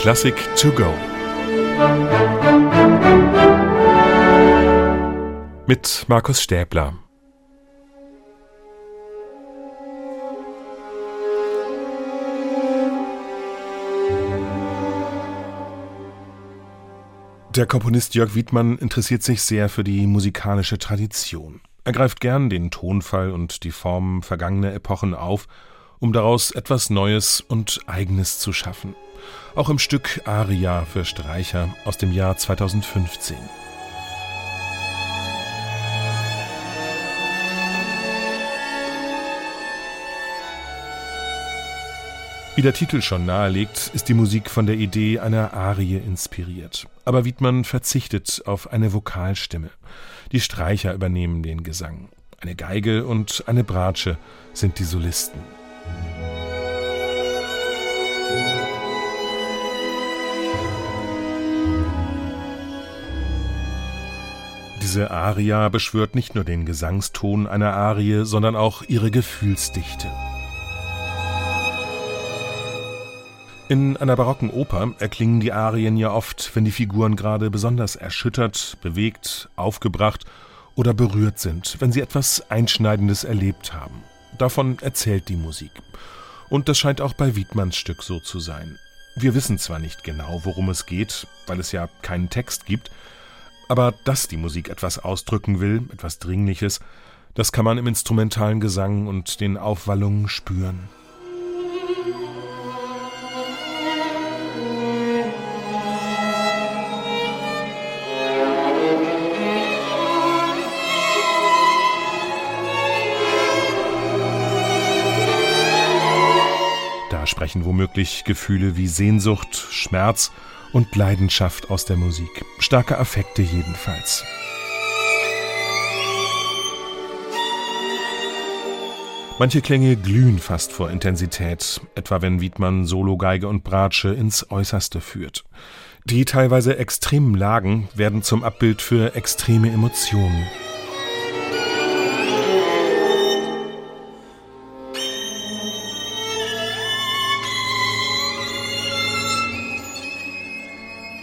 Klassik to go. Mit Markus Stäbler. Der Komponist Jörg Wiedmann interessiert sich sehr für die musikalische Tradition. Er greift gern den Tonfall und die Formen vergangener Epochen auf, um daraus etwas Neues und Eigenes zu schaffen. Auch im Stück Aria für Streicher aus dem Jahr 2015. Wie der Titel schon nahelegt, ist die Musik von der Idee einer Arie inspiriert. Aber Wiedmann verzichtet auf eine Vokalstimme. Die Streicher übernehmen den Gesang. Eine Geige und eine Bratsche sind die Solisten. Diese Aria beschwört nicht nur den Gesangston einer Arie, sondern auch ihre Gefühlsdichte. In einer barocken Oper erklingen die Arien ja oft, wenn die Figuren gerade besonders erschüttert, bewegt, aufgebracht oder berührt sind, wenn sie etwas Einschneidendes erlebt haben. Davon erzählt die Musik. Und das scheint auch bei Wiedmanns Stück so zu sein. Wir wissen zwar nicht genau, worum es geht, weil es ja keinen Text gibt, aber dass die Musik etwas ausdrücken will, etwas Dringliches, das kann man im instrumentalen Gesang und den Aufwallungen spüren. sprechen womöglich Gefühle wie Sehnsucht, Schmerz und Leidenschaft aus der Musik. Starke Affekte jedenfalls. Manche Klänge glühen fast vor Intensität, etwa wenn Wiedmann Sologeige und Bratsche ins Äußerste führt. Die teilweise extremen Lagen werden zum Abbild für extreme Emotionen.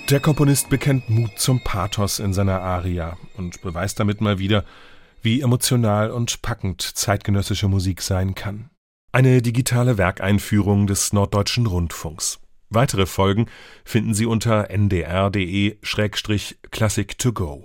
Der Komponist bekennt Mut zum Pathos in seiner Aria und beweist damit mal wieder, wie emotional und packend zeitgenössische Musik sein kann. Eine digitale Werkeinführung des Norddeutschen Rundfunks. Weitere Folgen finden Sie unter ndr.de-classic to go.